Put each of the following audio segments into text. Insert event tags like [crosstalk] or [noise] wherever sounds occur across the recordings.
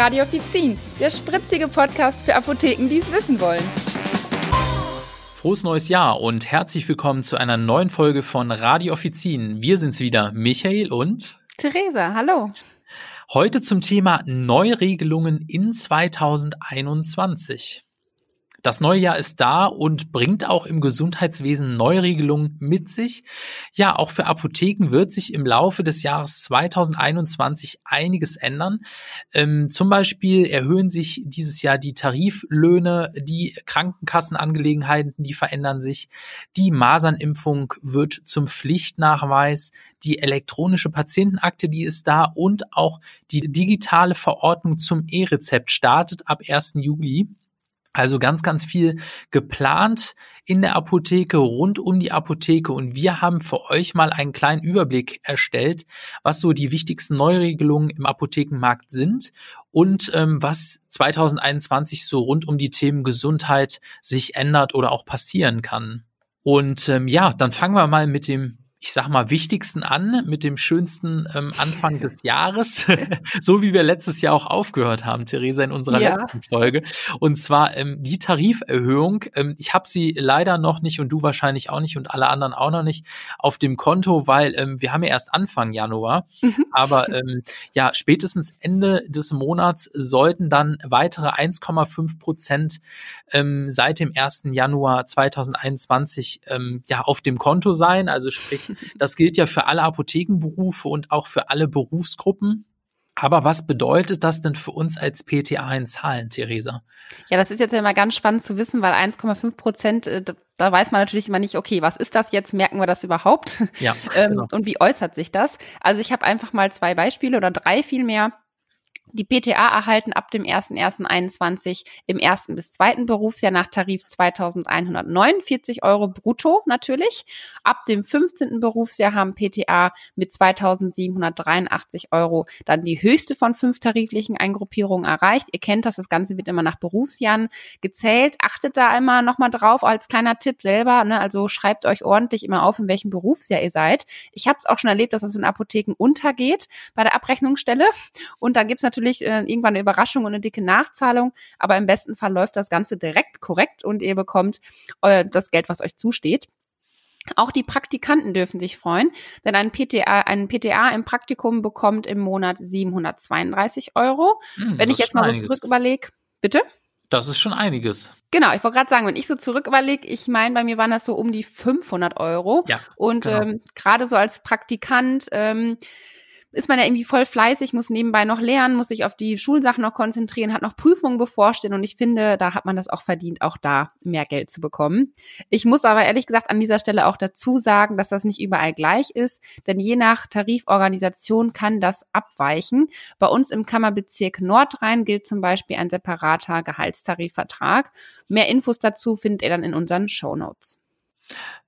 Radio Offizin, der spritzige Podcast für Apotheken, die es wissen wollen. Frohes neues Jahr und herzlich willkommen zu einer neuen Folge von Radio Offizin. Wir sind's wieder, Michael und Theresa. Hallo. Heute zum Thema Neuregelungen in 2021. Das neue Jahr ist da und bringt auch im Gesundheitswesen Neuregelungen mit sich. Ja, auch für Apotheken wird sich im Laufe des Jahres 2021 einiges ändern. Ähm, zum Beispiel erhöhen sich dieses Jahr die Tariflöhne, die Krankenkassenangelegenheiten, die verändern sich. Die Masernimpfung wird zum Pflichtnachweis. Die elektronische Patientenakte, die ist da und auch die digitale Verordnung zum E-Rezept startet ab 1. Juli. Also ganz, ganz viel geplant in der Apotheke, rund um die Apotheke. Und wir haben für euch mal einen kleinen Überblick erstellt, was so die wichtigsten Neuregelungen im Apothekenmarkt sind und ähm, was 2021 so rund um die Themen Gesundheit sich ändert oder auch passieren kann. Und ähm, ja, dann fangen wir mal mit dem ich sag mal, wichtigsten an mit dem schönsten ähm, Anfang [laughs] des Jahres, [laughs] so wie wir letztes Jahr auch aufgehört haben, Theresa, in unserer ja. letzten Folge. Und zwar ähm, die Tariferhöhung. Ähm, ich habe sie leider noch nicht und du wahrscheinlich auch nicht und alle anderen auch noch nicht auf dem Konto, weil ähm, wir haben ja erst Anfang Januar. Mhm. Aber [laughs] ähm, ja, spätestens Ende des Monats sollten dann weitere 1,5 Prozent ähm, seit dem 1. Januar 2021 ähm, ja auf dem Konto sein. Also sprich das gilt ja für alle Apothekenberufe und auch für alle Berufsgruppen. Aber was bedeutet das denn für uns als PTA in Zahlen, Theresa? Ja, das ist jetzt ja immer ganz spannend zu wissen, weil 1,5 Prozent, äh, da weiß man natürlich immer nicht, okay, was ist das jetzt? Merken wir das überhaupt? Ja. [laughs] Ähm, genau. Und wie äußert sich das? Also ich habe einfach mal zwei Beispiele oder drei vielmehr die PTA erhalten ab dem 01.01.21 im ersten bis zweiten Berufsjahr nach Tarif 2149 Euro brutto natürlich. Ab dem 15. Berufsjahr haben PTA mit 2783 Euro dann die höchste von fünf tariflichen Eingruppierungen erreicht. Ihr kennt das, das Ganze wird immer nach Berufsjahren gezählt. Achtet da immer nochmal drauf als kleiner Tipp selber. Ne? Also schreibt euch ordentlich immer auf, in welchem Berufsjahr ihr seid. Ich habe es auch schon erlebt, dass es in Apotheken untergeht bei der Abrechnungsstelle. Und dann gibt's natürlich natürlich äh, irgendwann eine Überraschung und eine dicke Nachzahlung, aber im besten Fall läuft das Ganze direkt korrekt und ihr bekommt äh, das Geld, was euch zusteht. Auch die Praktikanten dürfen sich freuen, denn ein PTA, ein PTA im Praktikum bekommt im Monat 732 Euro. Hm, wenn ich jetzt mal so zurück überlege, bitte? Das ist schon einiges. Genau, ich wollte gerade sagen, wenn ich so zurück überlege, ich meine, bei mir waren das so um die 500 Euro. Ja, und genau. ähm, gerade so als Praktikant ähm, ist man ja irgendwie voll fleißig, muss nebenbei noch lernen, muss sich auf die Schulsachen noch konzentrieren, hat noch Prüfungen bevorstehen und ich finde, da hat man das auch verdient, auch da mehr Geld zu bekommen. Ich muss aber ehrlich gesagt an dieser Stelle auch dazu sagen, dass das nicht überall gleich ist, denn je nach Tariforganisation kann das abweichen. Bei uns im Kammerbezirk Nordrhein gilt zum Beispiel ein separater Gehaltstarifvertrag. Mehr Infos dazu findet ihr dann in unseren Show Notes.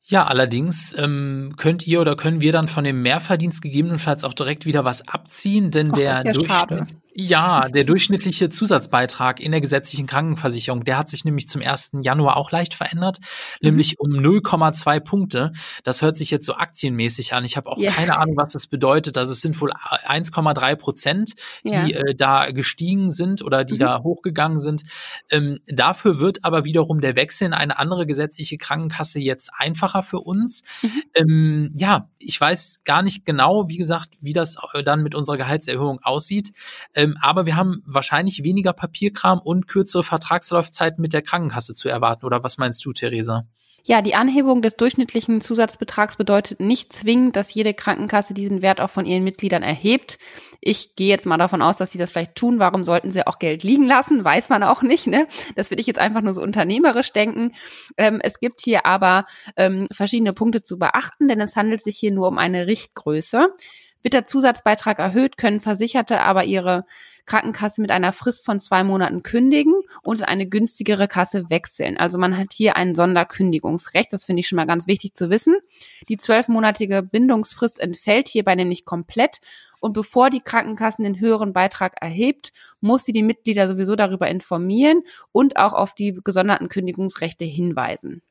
Ja, allerdings ähm, könnt ihr oder können wir dann von dem Mehrverdienst gegebenenfalls auch direkt wieder was abziehen, denn Och, der Durchschnitt, ja, der durchschnittliche Zusatzbeitrag in der gesetzlichen Krankenversicherung, der hat sich nämlich zum 1. Januar auch leicht verändert, mhm. nämlich um 0,2 Punkte. Das hört sich jetzt so aktienmäßig an. Ich habe auch yeah. keine Ahnung, was das bedeutet. Also es sind wohl 1,3 Prozent, die ja. äh, da gestiegen sind oder die mhm. da hochgegangen sind. Ähm, dafür wird aber wiederum der Wechsel in eine andere gesetzliche Krankenkasse jetzt einfacher für uns. Mhm. Ähm, ja, ich weiß gar nicht genau, wie gesagt, wie das äh, dann mit unserer Gehaltserhöhung aussieht. Ähm, aber wir haben wahrscheinlich weniger Papierkram und kürzere Vertragslaufzeiten mit der Krankenkasse zu erwarten. Oder was meinst du, Theresa? Ja, die Anhebung des durchschnittlichen Zusatzbetrags bedeutet nicht zwingend, dass jede Krankenkasse diesen Wert auch von ihren Mitgliedern erhebt. Ich gehe jetzt mal davon aus, dass sie das vielleicht tun. Warum sollten sie auch Geld liegen lassen? Weiß man auch nicht. Ne? Das würde ich jetzt einfach nur so unternehmerisch denken. Ähm, es gibt hier aber ähm, verschiedene Punkte zu beachten, denn es handelt sich hier nur um eine Richtgröße. Wird der Zusatzbeitrag erhöht, können Versicherte aber ihre Krankenkasse mit einer Frist von zwei Monaten kündigen und in eine günstigere Kasse wechseln. Also man hat hier ein Sonderkündigungsrecht. Das finde ich schon mal ganz wichtig zu wissen. Die zwölfmonatige Bindungsfrist entfällt hierbei nämlich komplett. Und bevor die Krankenkassen den höheren Beitrag erhebt, muss sie die Mitglieder sowieso darüber informieren und auch auf die gesonderten Kündigungsrechte hinweisen.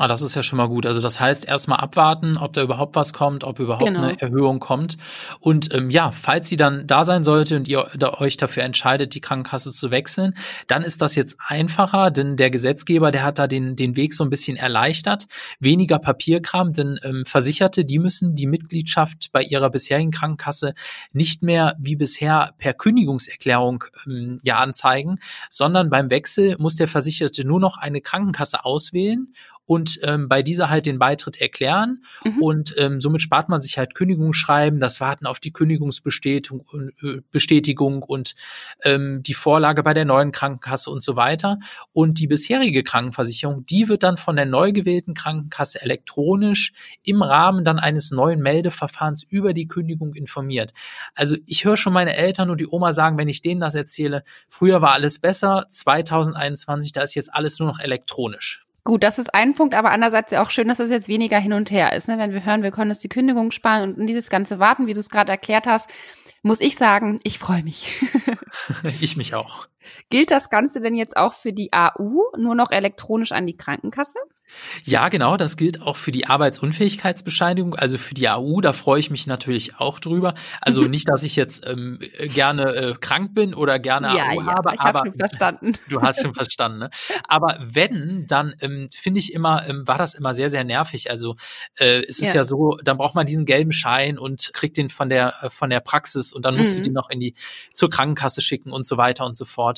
Ah, das ist ja schon mal gut. Also das heißt, erstmal abwarten, ob da überhaupt was kommt, ob überhaupt genau. eine Erhöhung kommt. Und ähm, ja, falls sie dann da sein sollte und ihr da euch dafür entscheidet, die Krankenkasse zu wechseln, dann ist das jetzt einfacher, denn der Gesetzgeber, der hat da den, den Weg so ein bisschen erleichtert. Weniger Papierkram, denn ähm, Versicherte, die müssen die Mitgliedschaft bei ihrer bisherigen Krankenkasse nicht mehr wie bisher per Kündigungserklärung ähm, ja anzeigen, sondern beim Wechsel muss der Versicherte nur noch eine Krankenkasse auswählen und ähm, bei dieser halt den Beitritt erklären. Mhm. Und ähm, somit spart man sich halt Kündigungsschreiben, das Warten auf die Kündigungsbestätigung äh, Bestätigung und ähm, die Vorlage bei der neuen Krankenkasse und so weiter. Und die bisherige Krankenversicherung, die wird dann von der neu gewählten Krankenkasse elektronisch im Rahmen dann eines neuen Meldeverfahrens über die Kündigung informiert. Also ich höre schon meine Eltern und die Oma sagen, wenn ich denen das erzähle, früher war alles besser, 2021, da ist jetzt alles nur noch elektronisch. Gut, das ist ein Punkt, aber andererseits ja auch schön, dass es jetzt weniger hin und her ist. Ne? Wenn wir hören, wir können uns die Kündigung sparen und dieses ganze Warten, wie du es gerade erklärt hast, muss ich sagen, ich freue mich. [laughs] ich mich auch. Gilt das Ganze denn jetzt auch für die AU, nur noch elektronisch an die Krankenkasse? Ja, genau, das gilt auch für die Arbeitsunfähigkeitsbescheinigung, also für die AU, da freue ich mich natürlich auch drüber. Also [laughs] nicht, dass ich jetzt ähm, gerne äh, krank bin oder gerne ja, AU ja, habe, ich aber schon verstanden. [laughs] du hast schon verstanden. Ne? Aber wenn, dann ähm, finde ich immer, ähm, war das immer sehr, sehr nervig. Also äh, es ist ja. ja. so, dann braucht man diesen gelben Schein und kriegt den von der äh, von der Praxis und dann musst mhm. du den noch in die zur Krankenkasse schicken und so weiter und so fort.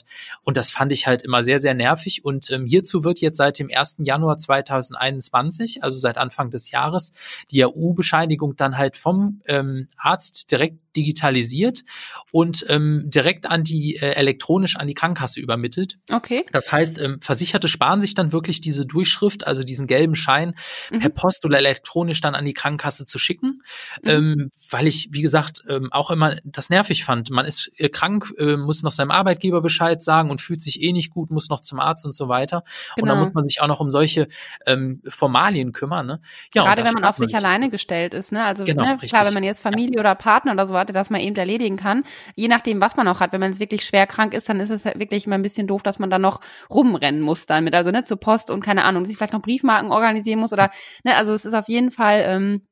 Und das fand ich halt immer sehr, sehr nervig. Und ähm, hierzu wird jetzt seit dem 1. Januar 2020 2021, also seit Anfang des Jahres, die AU-Bescheinigung dann halt vom ähm, Arzt direkt digitalisiert und ähm, direkt an die äh, elektronisch an die Krankenkasse übermittelt. Okay. Das heißt, ähm, Versicherte sparen sich dann wirklich diese Durchschrift, also diesen gelben Schein mhm. per Post oder elektronisch dann an die Krankenkasse zu schicken, mhm. ähm, weil ich, wie gesagt, ähm, auch immer das nervig fand. Man ist äh, krank, äh, muss noch seinem Arbeitgeber Bescheid sagen und fühlt sich eh nicht gut, muss noch zum Arzt und so weiter. Genau. Und dann genau. muss man sich auch noch um solche ähm, Formalien kümmern. Ne? Ja, Gerade wenn man auf sich alleine gestellt ist. Ne? Also genau, ne, klar, wenn man jetzt Familie ja. oder Partner oder so hatte, dass man eben erledigen kann. Je nachdem, was man auch hat. Wenn man jetzt wirklich schwer krank ist, dann ist es wirklich immer ein bisschen doof, dass man dann noch rumrennen muss damit. Also ne, zur Post und keine Ahnung, sich vielleicht noch Briefmarken organisieren muss oder ne, also es ist auf jeden Fall ähm,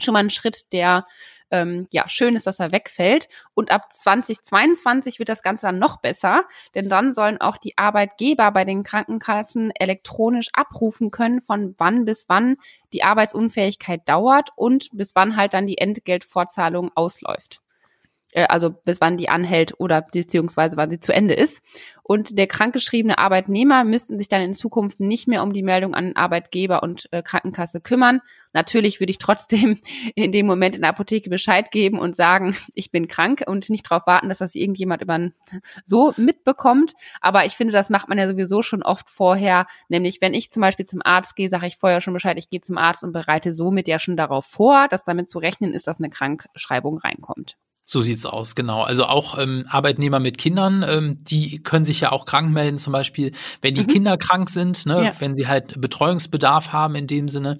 schon mal ein Schritt, der ähm, ja, schön ist, dass er wegfällt. Und ab 2022 wird das Ganze dann noch besser, denn dann sollen auch die Arbeitgeber bei den Krankenkassen elektronisch abrufen können, von wann bis wann die Arbeitsunfähigkeit dauert und bis wann halt dann die Entgeltvorzahlung ausläuft also bis wann die anhält oder beziehungsweise wann sie zu Ende ist. Und der krankgeschriebene Arbeitnehmer müssten sich dann in Zukunft nicht mehr um die Meldung an Arbeitgeber und äh, Krankenkasse kümmern. Natürlich würde ich trotzdem [laughs] in dem Moment in der Apotheke Bescheid geben und sagen, [laughs] ich bin krank und nicht darauf warten, dass das irgendjemand über [laughs] so mitbekommt. Aber ich finde, das macht man ja sowieso schon oft vorher. Nämlich, wenn ich zum Beispiel zum Arzt gehe, sage ich vorher schon Bescheid, ich gehe zum Arzt und bereite somit ja schon darauf vor, dass damit zu rechnen ist, dass eine Krankschreibung reinkommt. So sieht's aus, genau. Also auch ähm, Arbeitnehmer mit Kindern, ähm, die können sich ja auch krank melden, zum Beispiel, wenn die mhm. Kinder krank sind, ne, ja. wenn sie halt Betreuungsbedarf haben in dem Sinne.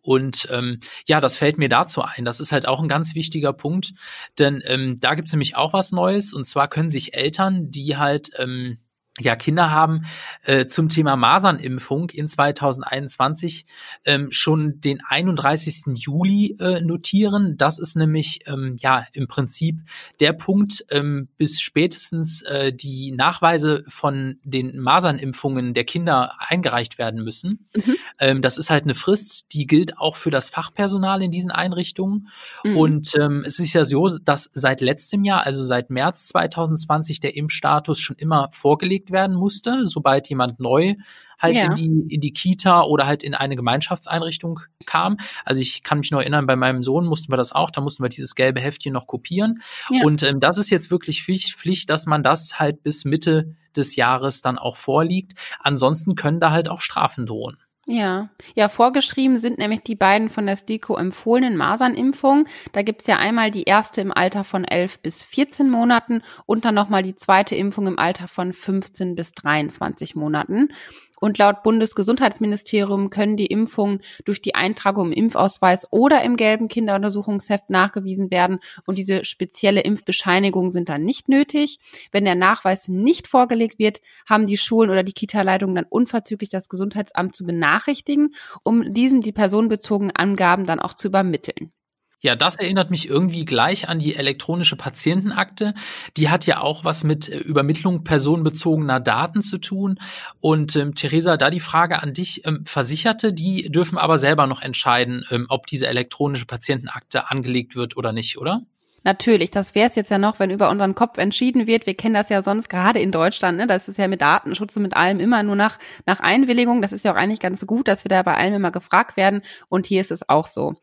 Und ähm, ja, das fällt mir dazu ein. Das ist halt auch ein ganz wichtiger Punkt, denn ähm, da gibt's nämlich auch was Neues. Und zwar können sich Eltern, die halt ähm, ja, Kinder haben äh, zum Thema Masernimpfung in 2021 ähm, schon den 31. Juli äh, notieren. Das ist nämlich ähm, ja im Prinzip der Punkt, ähm, bis spätestens äh, die Nachweise von den Masernimpfungen der Kinder eingereicht werden müssen. Mhm. Ähm, das ist halt eine Frist, die gilt auch für das Fachpersonal in diesen Einrichtungen. Mhm. Und ähm, es ist ja so, dass seit letztem Jahr, also seit März 2020, der Impfstatus schon immer vorgelegt gelegt werden musste, sobald jemand neu halt ja. in die in die Kita oder halt in eine Gemeinschaftseinrichtung kam. Also ich kann mich noch erinnern, bei meinem Sohn mussten wir das auch, da mussten wir dieses gelbe Heftchen noch kopieren. Ja. Und ähm, das ist jetzt wirklich Pflicht, Pflicht, dass man das halt bis Mitte des Jahres dann auch vorliegt. Ansonsten können da halt auch Strafen drohen. Ja, ja, vorgeschrieben sind nämlich die beiden von der STIKO empfohlenen Masernimpfungen. Da gibt's ja einmal die erste im Alter von 11 bis 14 Monaten und dann nochmal die zweite Impfung im Alter von 15 bis 23 Monaten. Und laut Bundesgesundheitsministerium können die Impfungen durch die Eintragung im Impfausweis oder im gelben Kinderuntersuchungsheft nachgewiesen werden. Und diese spezielle Impfbescheinigung sind dann nicht nötig. Wenn der Nachweis nicht vorgelegt wird, haben die Schulen oder die Kita-Leitungen dann unverzüglich das Gesundheitsamt zu benachrichtigen, um diesem die personenbezogenen Angaben dann auch zu übermitteln. Ja, das erinnert mich irgendwie gleich an die elektronische Patientenakte. Die hat ja auch was mit äh, Übermittlung personenbezogener Daten zu tun. Und ähm, Theresa, da die Frage an dich. Ähm, Versicherte, die dürfen aber selber noch entscheiden, ähm, ob diese elektronische Patientenakte angelegt wird oder nicht, oder? Natürlich, das wäre es jetzt ja noch, wenn über unseren Kopf entschieden wird. Wir kennen das ja sonst gerade in Deutschland, ne? Das ist ja mit Datenschutz und mit allem immer nur nach, nach Einwilligung. Das ist ja auch eigentlich ganz gut, dass wir da bei allem immer gefragt werden. Und hier ist es auch so.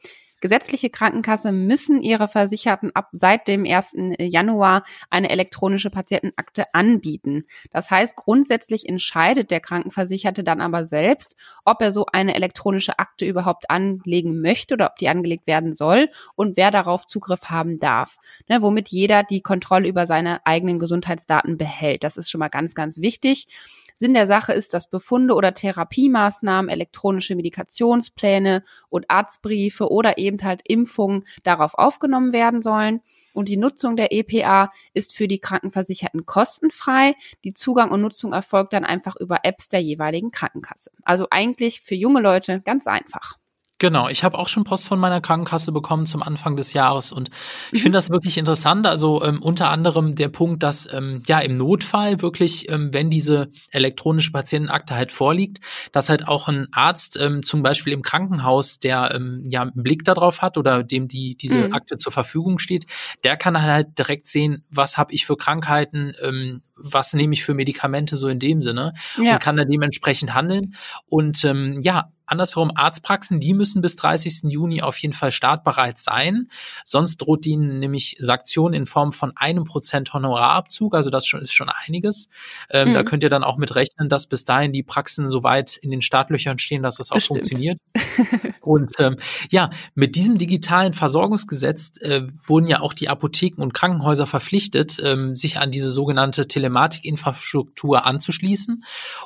Gesetzliche Krankenkassen müssen ihre Versicherten ab seit dem 1. Januar eine elektronische Patientenakte anbieten. Das heißt, grundsätzlich entscheidet der Krankenversicherte dann aber selbst, ob er so eine elektronische Akte überhaupt anlegen möchte oder ob die angelegt werden soll und wer darauf Zugriff haben darf. Ne, womit jeder die Kontrolle über seine eigenen Gesundheitsdaten behält. Das ist schon mal ganz, ganz wichtig. Sinn der Sache ist, dass Befunde oder Therapiemaßnahmen, elektronische Medikationspläne und Arztbriefe oder eben halt Impfungen darauf aufgenommen werden sollen. Und die Nutzung der EPA ist für die Krankenversicherten kostenfrei. Die Zugang und Nutzung erfolgt dann einfach über Apps der jeweiligen Krankenkasse. Also eigentlich für junge Leute ganz einfach. Genau, ich habe auch schon Post von meiner Krankenkasse bekommen zum Anfang des Jahres und ich mhm. finde das wirklich interessant. Also ähm, unter anderem der Punkt, dass ähm, ja im Notfall wirklich, ähm, wenn diese elektronische Patientenakte halt vorliegt, dass halt auch ein Arzt ähm, zum Beispiel im Krankenhaus, der ähm, ja einen Blick darauf hat oder dem die diese mhm. Akte zur Verfügung steht, der kann halt direkt sehen, was habe ich für Krankheiten, ähm, was nehme ich für Medikamente so in dem Sinne ja. und kann dann dementsprechend handeln. Und ähm, ja, andersherum Arztpraxen, die müssen bis 30. Juni auf jeden Fall startbereit sein. Sonst droht ihnen nämlich Sanktionen in Form von einem Prozent Honorarabzug. Also das ist schon einiges. Ähm, mhm. Da könnt ihr dann auch mit rechnen, dass bis dahin die Praxen soweit in den Startlöchern stehen, dass das auch das funktioniert. [laughs] und ähm, ja, mit diesem digitalen Versorgungsgesetz äh, wurden ja auch die Apotheken und Krankenhäuser verpflichtet, ähm, sich an diese sogenannte Telematikinfrastruktur anzuschließen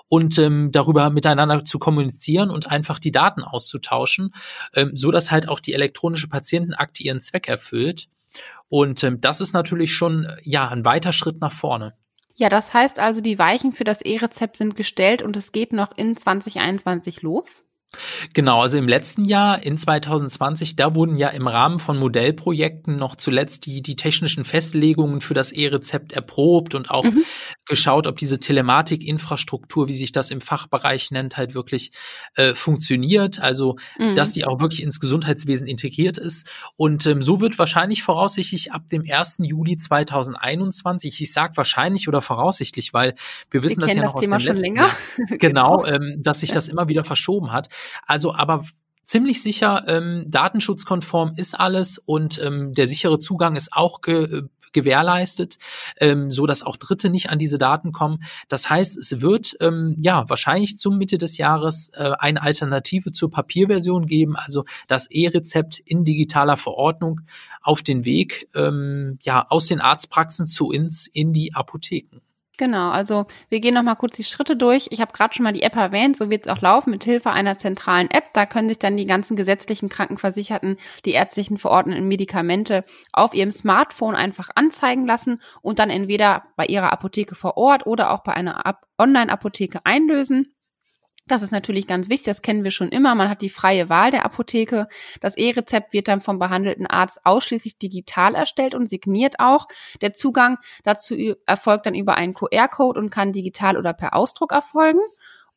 und ähm, darüber miteinander zu kommunizieren und einfach die Daten auszutauschen, ähm, so dass halt auch die elektronische Patientenakte ihren Zweck erfüllt. Und ähm, das ist natürlich schon ja ein weiter Schritt nach vorne. Ja, das heißt also, die Weichen für das E-Rezept sind gestellt und es geht noch in 2021 los. Genau, also im letzten Jahr, in 2020, da wurden ja im Rahmen von Modellprojekten noch zuletzt die, die technischen Festlegungen für das E-Rezept erprobt und auch mhm. geschaut, ob diese Telematik-Infrastruktur, wie sich das im Fachbereich nennt, halt wirklich äh, funktioniert. Also, mhm. dass die auch wirklich ins Gesundheitswesen integriert ist. Und ähm, so wird wahrscheinlich voraussichtlich ab dem 1. Juli 2021, ich sage wahrscheinlich oder voraussichtlich, weil wir wissen wir das ja noch das aus Thema dem letzten Jahr, [laughs] genau, ähm, dass sich das immer wieder verschoben hat. Also aber ziemlich sicher, ähm, datenschutzkonform ist alles und ähm, der sichere Zugang ist auch ge äh, gewährleistet, ähm, so dass auch Dritte nicht an diese Daten kommen. Das heißt, es wird ähm, ja wahrscheinlich zum Mitte des Jahres äh, eine Alternative zur Papierversion geben, also das E-Rezept in digitaler Verordnung auf den Weg ähm, ja aus den Arztpraxen zu uns in die Apotheken. Genau, also wir gehen nochmal kurz die Schritte durch. Ich habe gerade schon mal die App erwähnt, so wird es auch laufen mit Hilfe einer zentralen App. Da können sich dann die ganzen gesetzlichen Krankenversicherten die ärztlichen verordneten Medikamente auf ihrem Smartphone einfach anzeigen lassen und dann entweder bei ihrer Apotheke vor Ort oder auch bei einer Online-Apotheke einlösen. Das ist natürlich ganz wichtig, das kennen wir schon immer. Man hat die freie Wahl der Apotheke. Das E-Rezept wird dann vom behandelten Arzt ausschließlich digital erstellt und signiert auch. Der Zugang dazu erfolgt dann über einen QR-Code und kann digital oder per Ausdruck erfolgen.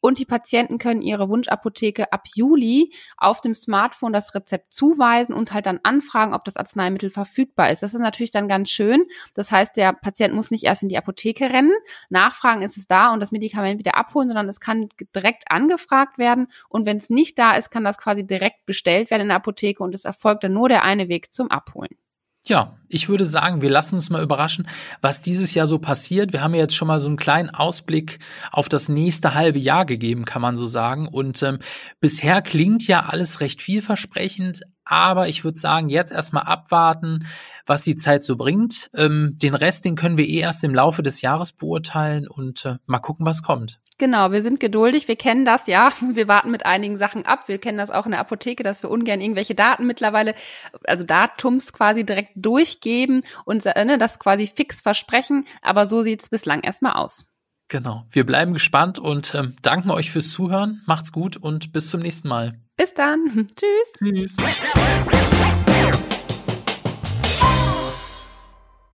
Und die Patienten können ihre Wunschapotheke ab Juli auf dem Smartphone das Rezept zuweisen und halt dann anfragen, ob das Arzneimittel verfügbar ist. Das ist natürlich dann ganz schön. Das heißt, der Patient muss nicht erst in die Apotheke rennen, nachfragen, ist es da und das Medikament wieder abholen, sondern es kann direkt angefragt werden. Und wenn es nicht da ist, kann das quasi direkt bestellt werden in der Apotheke und es erfolgt dann nur der eine Weg zum Abholen. Ja, ich würde sagen, wir lassen uns mal überraschen, was dieses Jahr so passiert. Wir haben ja jetzt schon mal so einen kleinen Ausblick auf das nächste halbe Jahr gegeben, kann man so sagen. Und ähm, bisher klingt ja alles recht vielversprechend, aber ich würde sagen, jetzt erstmal abwarten, was die Zeit so bringt. Ähm, den Rest, den können wir eh erst im Laufe des Jahres beurteilen und äh, mal gucken, was kommt. Genau, wir sind geduldig, wir kennen das, ja. [laughs] Wir warten mit einigen Sachen ab. Wir kennen das auch in der Apotheke, dass wir ungern irgendwelche Daten mittlerweile, also Datums quasi direkt durchgeben und äh, ne, das quasi fix versprechen. Aber so sieht's bislang erstmal aus. Genau. Wir bleiben gespannt und ähm, danken euch fürs Zuhören. Macht's gut und bis zum nächsten Mal. Bis dann. [laughs] Tschüss. Tschüss.